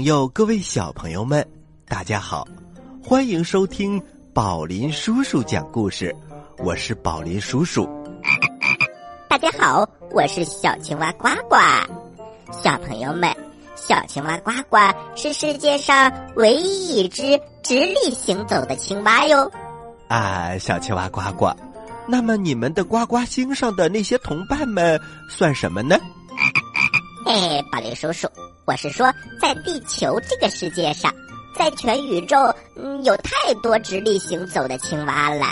朋友，各位小朋友们，大家好，欢迎收听宝林叔叔讲故事。我是宝林叔叔。大家好，我是小青蛙呱呱。小朋友们，小青蛙呱呱是世界上唯一一只直立行走的青蛙哟。啊，小青蛙呱呱，那么你们的呱呱星上的那些同伴们算什么呢？哎，宝林叔叔。我是说，在地球这个世界上，在全宇宙，嗯，有太多直立行走的青蛙了。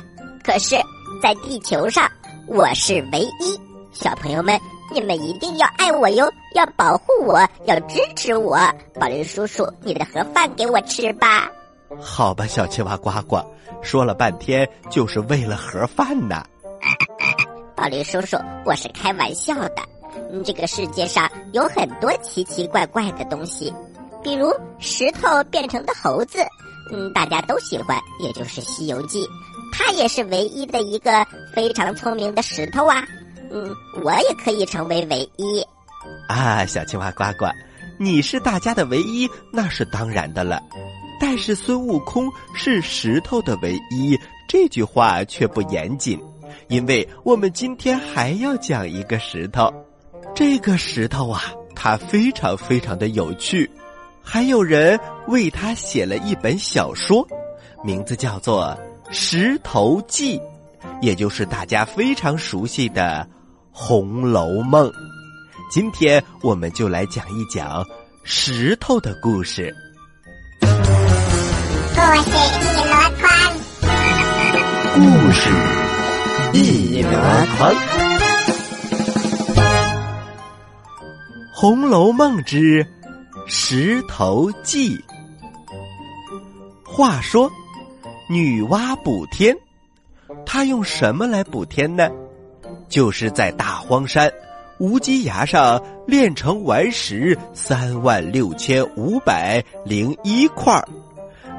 可是，在地球上，我是唯一。小朋友们，你们一定要爱我哟，要保护我，要支持我。宝林叔叔，你的盒饭给我吃吧。好吧，小青蛙呱呱，说了半天就是为了盒饭呢。宝林叔叔，我是开玩笑的。嗯，这个世界上有很多奇奇怪怪的东西，比如石头变成的猴子，嗯，大家都喜欢，也就是《西游记》，它也是唯一的一个非常聪明的石头啊。嗯，我也可以成为唯一。啊，小青蛙呱呱，你是大家的唯一，那是当然的了。但是孙悟空是石头的唯一，这句话却不严谨，因为我们今天还要讲一个石头。这个石头啊，它非常非常的有趣，还有人为它写了一本小说，名字叫做《石头记》，也就是大家非常熟悉的《红楼梦》。今天我们就来讲一讲石头的故事。故事一箩筐，故事一箩筐。《红楼梦》之石头记。话说，女娲补天，她用什么来补天呢？就是在大荒山无稽崖上炼成顽石三万六千五百零一块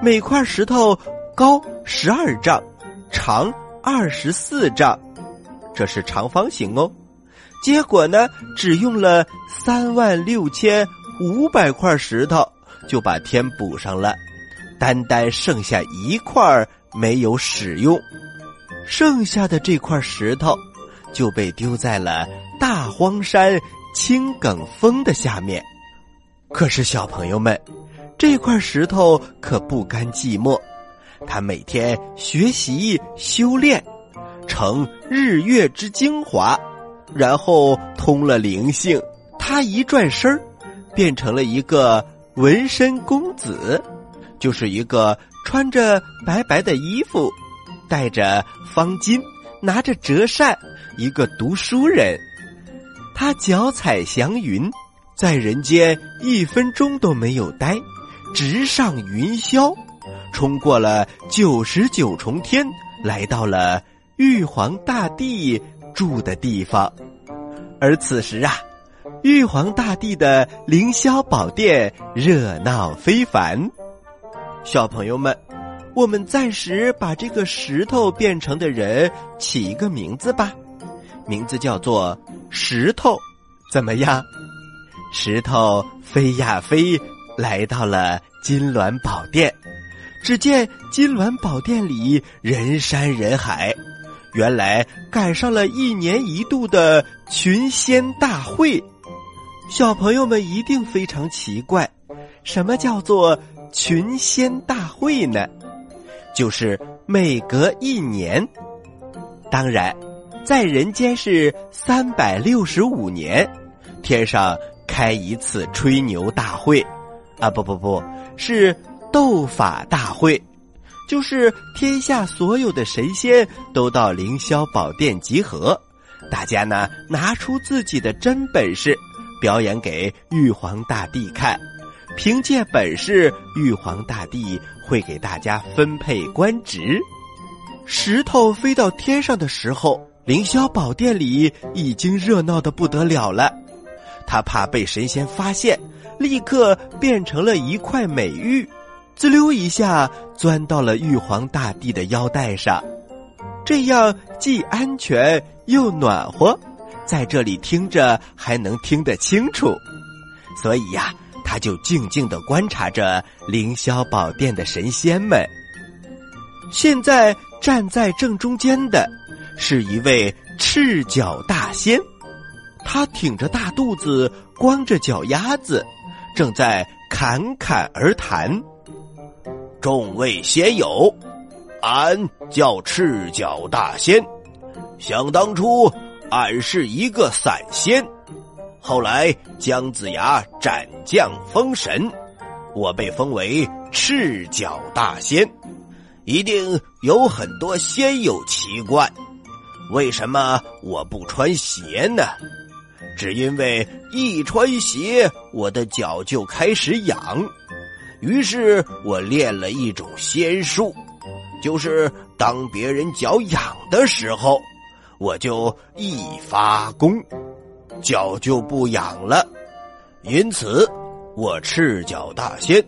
每块石头高十二丈，长二十四丈，这是长方形哦。结果呢，只用了三万六千五百块石头就把天补上了，单单剩下一块没有使用，剩下的这块石头就被丢在了大荒山青埂峰的下面。可是小朋友们，这块石头可不甘寂寞，他每天学习修炼，成日月之精华。然后通了灵性，他一转身，变成了一个纹身公子，就是一个穿着白白的衣服，戴着方巾，拿着折扇，一个读书人。他脚踩祥云，在人间一分钟都没有待，直上云霄，冲过了九十九重天，来到了玉皇大帝。住的地方，而此时啊，玉皇大帝的凌霄宝殿热闹非凡。小朋友们，我们暂时把这个石头变成的人起一个名字吧，名字叫做石头，怎么样？石头飞呀飞，来到了金銮宝殿，只见金銮宝殿里人山人海。原来赶上了一年一度的群仙大会，小朋友们一定非常奇怪，什么叫做群仙大会呢？就是每隔一年，当然，在人间是三百六十五年，天上开一次吹牛大会，啊不不不是斗法大会。就是天下所有的神仙都到凌霄宝殿集合，大家呢拿出自己的真本事，表演给玉皇大帝看。凭借本事，玉皇大帝会给大家分配官职。石头飞到天上的时候，凌霄宝殿里已经热闹的不得了了。他怕被神仙发现，立刻变成了一块美玉。滋溜一下钻到了玉皇大帝的腰带上，这样既安全又暖和，在这里听着还能听得清楚，所以呀，他就静静的观察着凌霄宝殿的神仙们。现在站在正中间的，是一位赤脚大仙，他挺着大肚子，光着脚丫子，正在侃侃而谈。众位仙友，俺叫赤脚大仙，想当初俺是一个散仙。后来姜子牙斩将封神，我被封为赤脚大仙。一定有很多仙友奇怪，为什么我不穿鞋呢？只因为一穿鞋，我的脚就开始痒。于是我练了一种仙术，就是当别人脚痒的时候，我就一发功。脚就不痒了，因此我赤脚大仙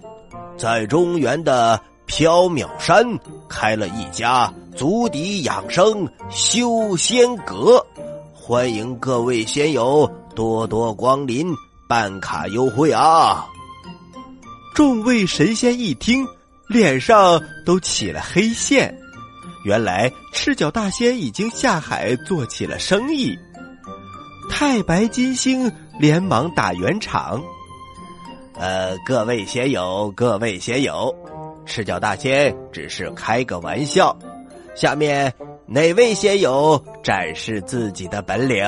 在中原的缥缈山开了一家足底养生修仙阁，欢迎各位仙友多多光临，办卡优惠啊！众位神仙一听，脸上都起了黑线，原来赤脚大仙已经下海做起了生意。太白金星连忙打圆场：“呃，各位仙友，各位仙友，赤脚大仙只是开个玩笑。下面哪位仙友展示自己的本领？”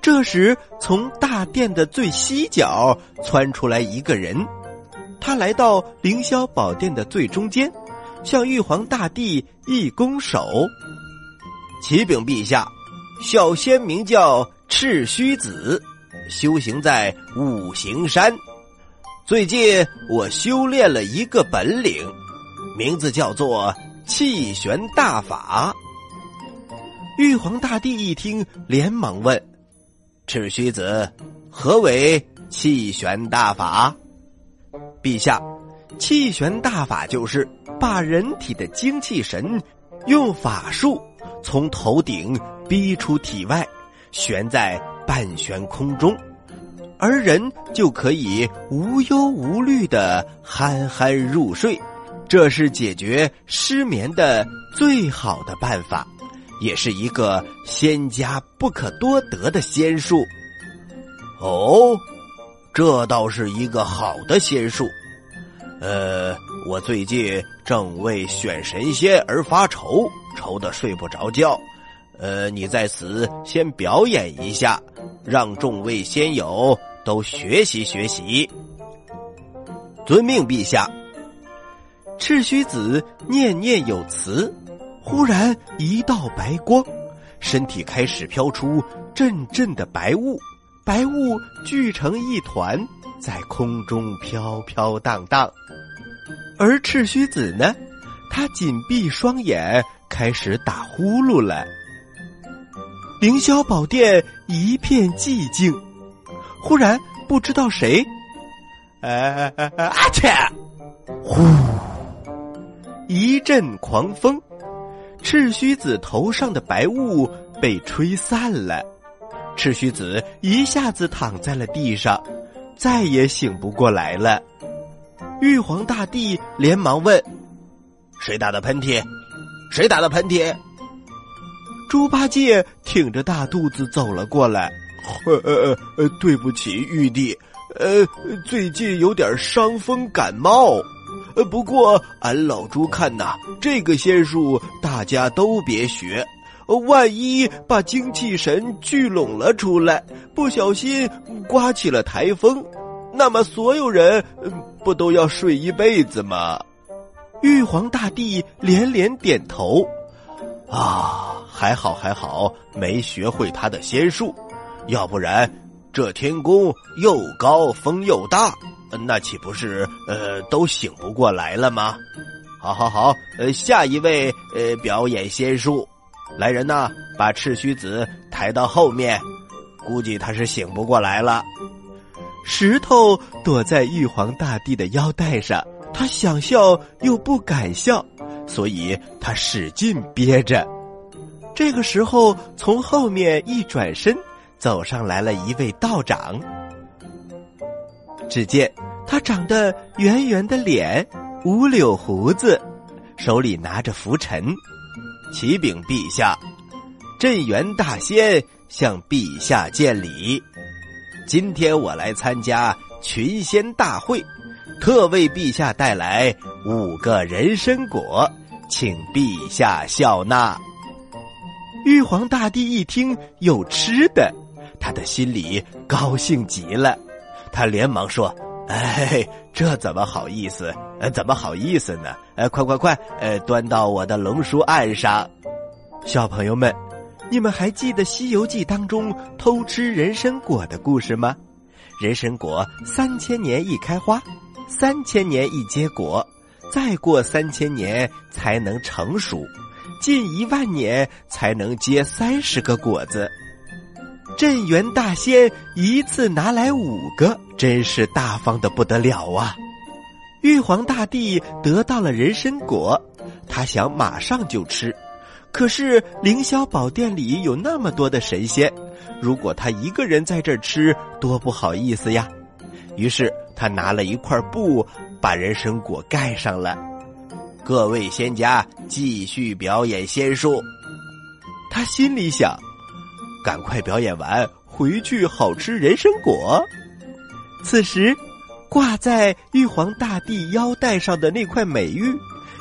这时，从大殿的最西角窜出来一个人，他来到凌霄宝殿的最中间，向玉皇大帝一拱手：“启禀陛下，小仙名叫。”赤须子修行在五行山，最近我修炼了一个本领，名字叫做气旋大法。玉皇大帝一听，连忙问：“赤须子，何为气旋大法？”陛下，气旋大法就是把人体的精气神用法术从头顶逼出体外。悬在半悬空中，而人就可以无忧无虑的酣酣入睡，这是解决失眠的最好的办法，也是一个仙家不可多得的仙术。哦，这倒是一个好的仙术。呃，我最近正为选神仙而发愁，愁得睡不着觉。呃，你在此先表演一下，让众位仙友都学习学习。遵命，陛下。赤须子念念有词，忽然一道白光，身体开始飘出阵阵的白雾，白雾聚成一团，在空中飘飘荡荡。而赤须子呢，他紧闭双眼，开始打呼噜了。凌霄宝殿一片寂静，忽然不知道谁，哎哎哎啊切！呼，一阵狂风，赤须子头上的白雾被吹散了，赤须子一下子躺在了地上，再也醒不过来了。玉皇大帝连忙问：“谁打的喷嚏？谁打的喷嚏？”猪八戒挺着大肚子走了过来，呃呃呃，对不起，玉帝，呃，最近有点伤风感冒，呃，不过俺老猪看呐，这个仙术大家都别学，万一把精气神聚拢了出来，不小心刮起了台风，那么所有人不都要睡一辈子吗？玉皇大帝连连点头，啊。还好还好，没学会他的仙术，要不然这天宫又高风又大，那岂不是呃都醒不过来了吗？好好好，呃，下一位呃表演仙术，来人呐，把赤须子抬到后面，估计他是醒不过来了。石头躲在玉皇大帝的腰带上，他想笑又不敢笑，所以他使劲憋着。这个时候，从后面一转身，走上来了一位道长。只见他长得圆圆的脸，五绺胡子，手里拿着拂尘。启禀陛下，镇元大仙向陛下见礼。今天我来参加群仙大会，特为陛下带来五个人参果，请陛下笑纳。玉皇大帝一听有吃的，他的心里高兴极了，他连忙说：“哎，这怎么好意思？呃，怎么好意思呢？呃，快快快，呃，端到我的龙书案上。”小朋友们，你们还记得《西游记》当中偷吃人参果的故事吗？人参果三千年一开花，三千年一结果，再过三千年才能成熟。近一万年才能结三十个果子，镇元大仙一次拿来五个，真是大方的不得了啊！玉皇大帝得到了人参果，他想马上就吃，可是凌霄宝殿里有那么多的神仙，如果他一个人在这儿吃，多不好意思呀！于是他拿了一块布，把人参果盖上了。各位仙家继续表演仙术。他心里想：赶快表演完，回去好吃人参果。此时，挂在玉皇大帝腰带上的那块美玉，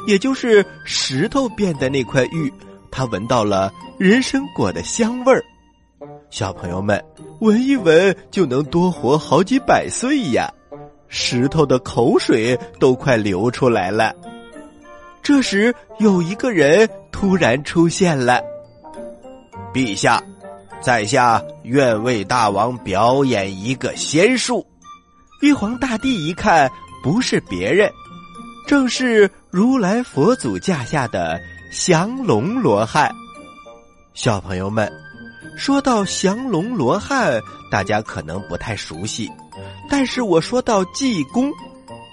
也就是石头变的那块玉，他闻到了人参果的香味儿。小朋友们，闻一闻就能多活好几百岁呀！石头的口水都快流出来了。这时，有一个人突然出现了。陛下，在下愿为大王表演一个仙术。玉皇大帝一看，不是别人，正是如来佛祖驾下的降龙罗汉。小朋友们，说到降龙罗汉，大家可能不太熟悉，但是我说到济公，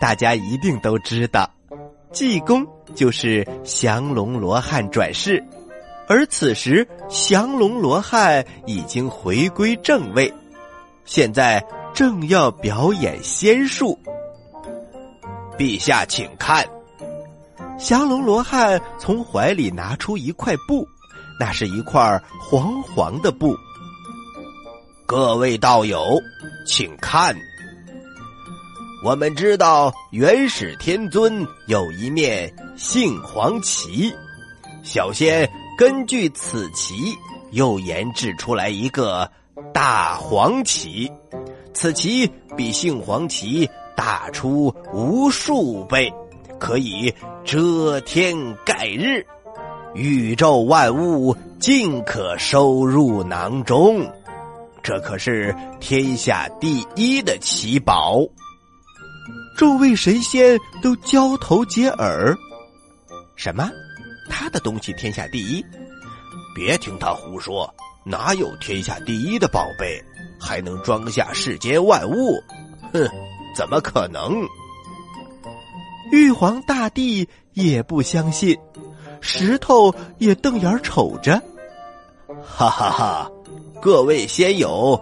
大家一定都知道。济公就是降龙罗汉转世，而此时降龙罗汉已经回归正位，现在正要表演仙术。陛下，请看，降龙罗汉从怀里拿出一块布，那是一块黄黄的布。各位道友，请看。我们知道元始天尊有一面杏黄旗，小仙根据此旗又研制出来一个大黄旗，此旗比杏黄旗大出无数倍，可以遮天盖日，宇宙万物尽可收入囊中，这可是天下第一的奇宝。众位神仙都交头接耳：“什么？他的东西天下第一？别听他胡说！哪有天下第一的宝贝还能装下世间万物？哼，怎么可能？”玉皇大帝也不相信，石头也瞪眼瞅着。哈哈哈！各位仙友，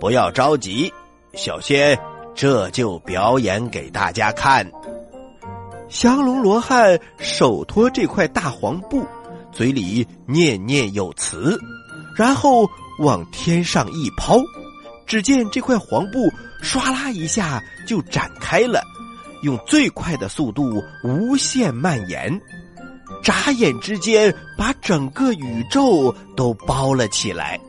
不要着急，小仙。这就表演给大家看。降龙罗汉手托这块大黄布，嘴里念念有词，然后往天上一抛，只见这块黄布唰啦一下就展开了，用最快的速度无限蔓延，眨眼之间把整个宇宙都包了起来。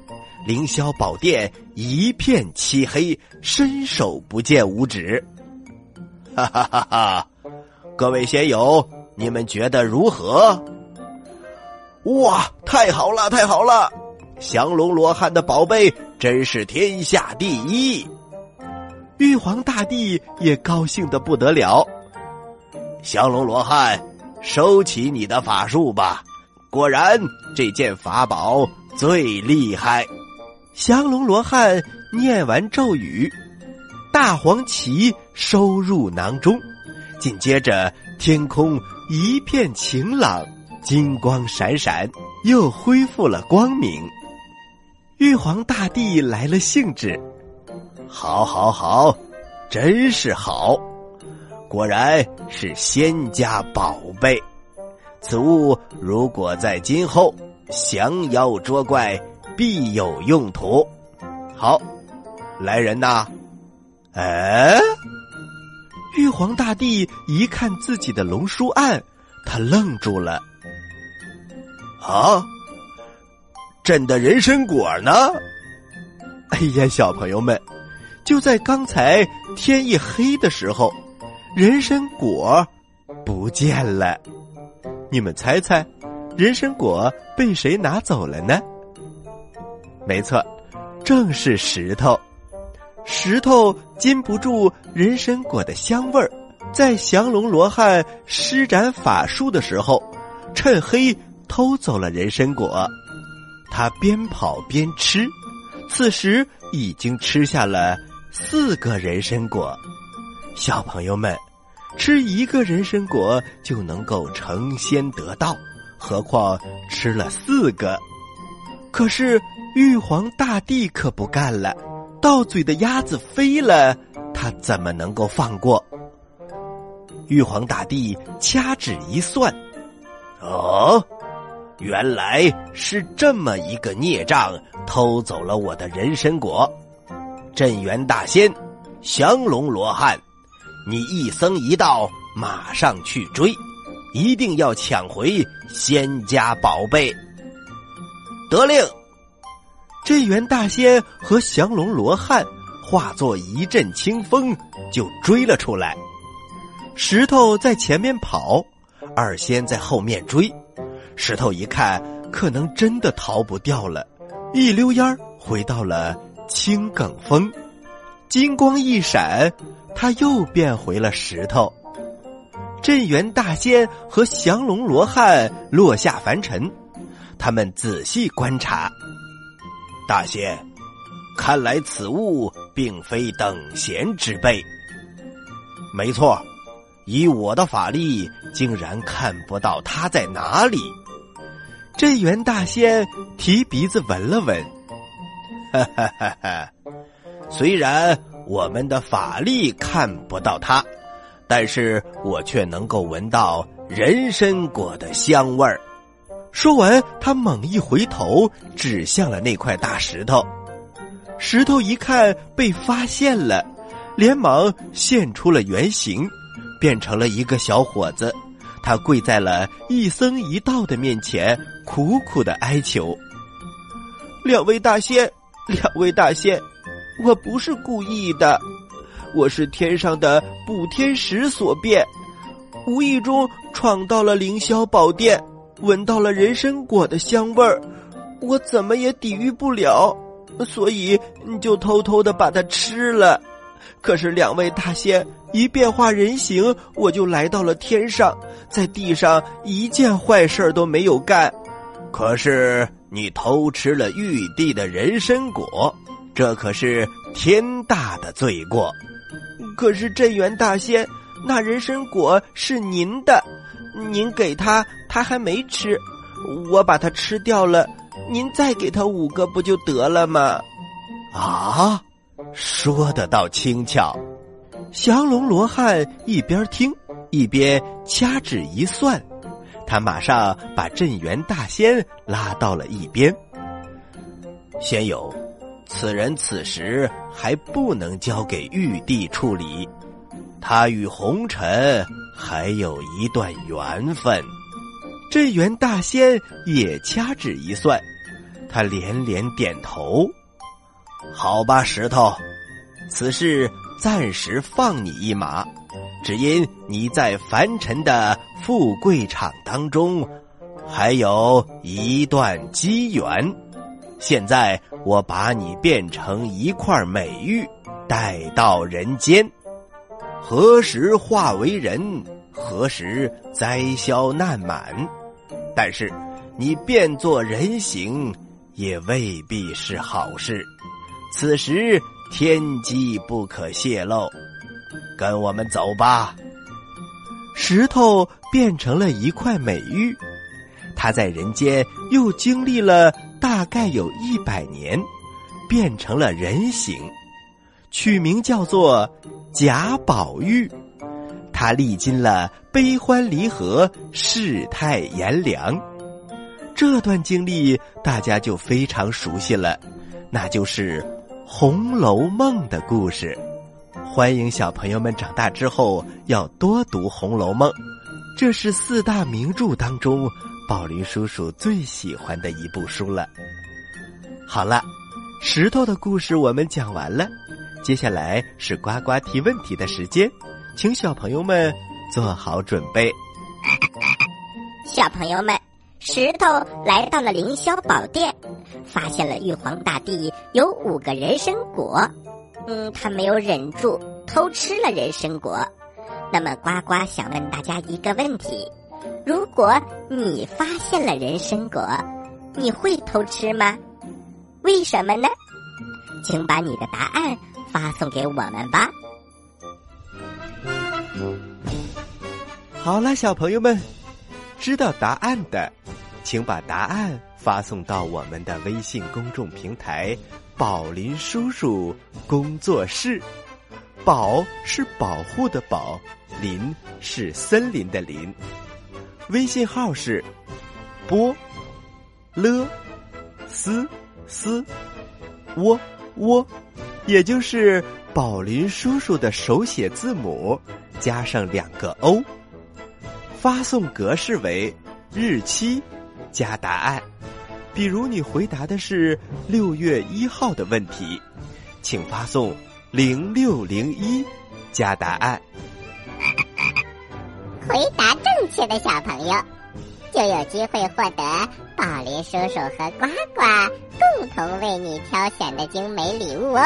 凌霄宝殿一片漆黑，伸手不见五指。哈哈哈哈！各位仙友，你们觉得如何？哇，太好了，太好了！降龙罗汉的宝贝真是天下第一。玉皇大帝也高兴的不得了。降龙罗汉，收起你的法术吧！果然，这件法宝最厉害。降龙罗汉念完咒语，大黄旗收入囊中。紧接着，天空一片晴朗，金光闪闪，又恢复了光明。玉皇大帝来了兴致，好，好，好，真是好，果然是仙家宝贝。此物如果在今后降妖捉怪，必有用途。好，来人呐！哎，玉皇大帝一看自己的龙书案，他愣住了。啊，朕的人参果呢？哎呀，小朋友们，就在刚才天一黑的时候，人参果不见了。你们猜猜，人参果被谁拿走了呢？没错，正是石头。石头禁不住人参果的香味儿，在降龙罗汉施展法术的时候，趁黑偷走了人参果。他边跑边吃，此时已经吃下了四个人参果。小朋友们，吃一个人参果就能够成仙得道，何况吃了四个？可是玉皇大帝可不干了。到嘴的鸭子飞了，他怎么能够放过？玉皇大帝掐指一算，哦，原来是这么一个孽障偷走了我的人参果。镇元大仙，降龙罗汉，你一僧一道，马上去追，一定要抢回仙家宝贝。得令。镇元大仙和降龙罗汉化作一阵清风，就追了出来。石头在前面跑，二仙在后面追。石头一看，可能真的逃不掉了，一溜烟儿回到了青埂峰。金光一闪，他又变回了石头。镇元大仙和降龙罗汉落下凡尘，他们仔细观察。大仙，看来此物并非等闲之辈。没错，以我的法力，竟然看不到它在哪里。镇元大仙提鼻子闻了闻，哈哈哈哈！虽然我们的法力看不到它，但是我却能够闻到人参果的香味儿。说完，他猛一回头，指向了那块大石头。石头一看被发现了，连忙现出了原形，变成了一个小伙子。他跪在了一僧一道的面前，苦苦的哀求：“两位大仙，两位大仙，我不是故意的，我是天上的补天石所变，无意中闯到了凌霄宝殿。”闻到了人参果的香味儿，我怎么也抵御不了，所以就偷偷的把它吃了。可是两位大仙一变化人形，我就来到了天上，在地上一件坏事都没有干。可是你偷吃了玉帝的人参果，这可是天大的罪过。可是镇元大仙，那人参果是您的。您给他，他还没吃，我把它吃掉了。您再给他五个不就得了吗？啊，说的倒轻巧。降龙罗汉一边听一边掐指一算，他马上把镇元大仙拉到了一边。仙友，此人此时还不能交给玉帝处理，他与红尘。还有一段缘分，镇元大仙也掐指一算，他连连点头。好吧，石头，此事暂时放你一马，只因你在凡尘的富贵场当中还有一段机缘。现在我把你变成一块美玉，带到人间。何时化为人？何时灾消难满？但是你变作人形，也未必是好事。此时天机不可泄露，跟我们走吧。石头变成了一块美玉，他在人间又经历了大概有一百年，变成了人形，取名叫做。贾宝玉。他历经了悲欢离合、世态炎凉，这段经历大家就非常熟悉了，那就是《红楼梦》的故事。欢迎小朋友们长大之后要多读《红楼梦》，这是四大名著当中宝林叔叔最喜欢的一部书了。好了，石头的故事我们讲完了，接下来是呱呱提问题的时间。请小朋友们做好准备。小朋友们，石头来到了凌霄宝殿，发现了玉皇大帝有五个人参果。嗯，他没有忍住偷吃了人参果。那么，呱呱想问大家一个问题：如果你发现了人参果，你会偷吃吗？为什么呢？请把你的答案发送给我们吧。好了，小朋友们，知道答案的，请把答案发送到我们的微信公众平台“宝林叔叔工作室”。宝是保护的宝，林是森林的林。微信号是波了斯斯窝窝，也就是宝林叔叔的手写字母加上两个 O。发送格式为日期加答案，比如你回答的是六月一号的问题，请发送零六零一加答案。回答正确的小朋友就有机会获得宝林叔叔和呱呱共同为你挑选的精美礼物哦。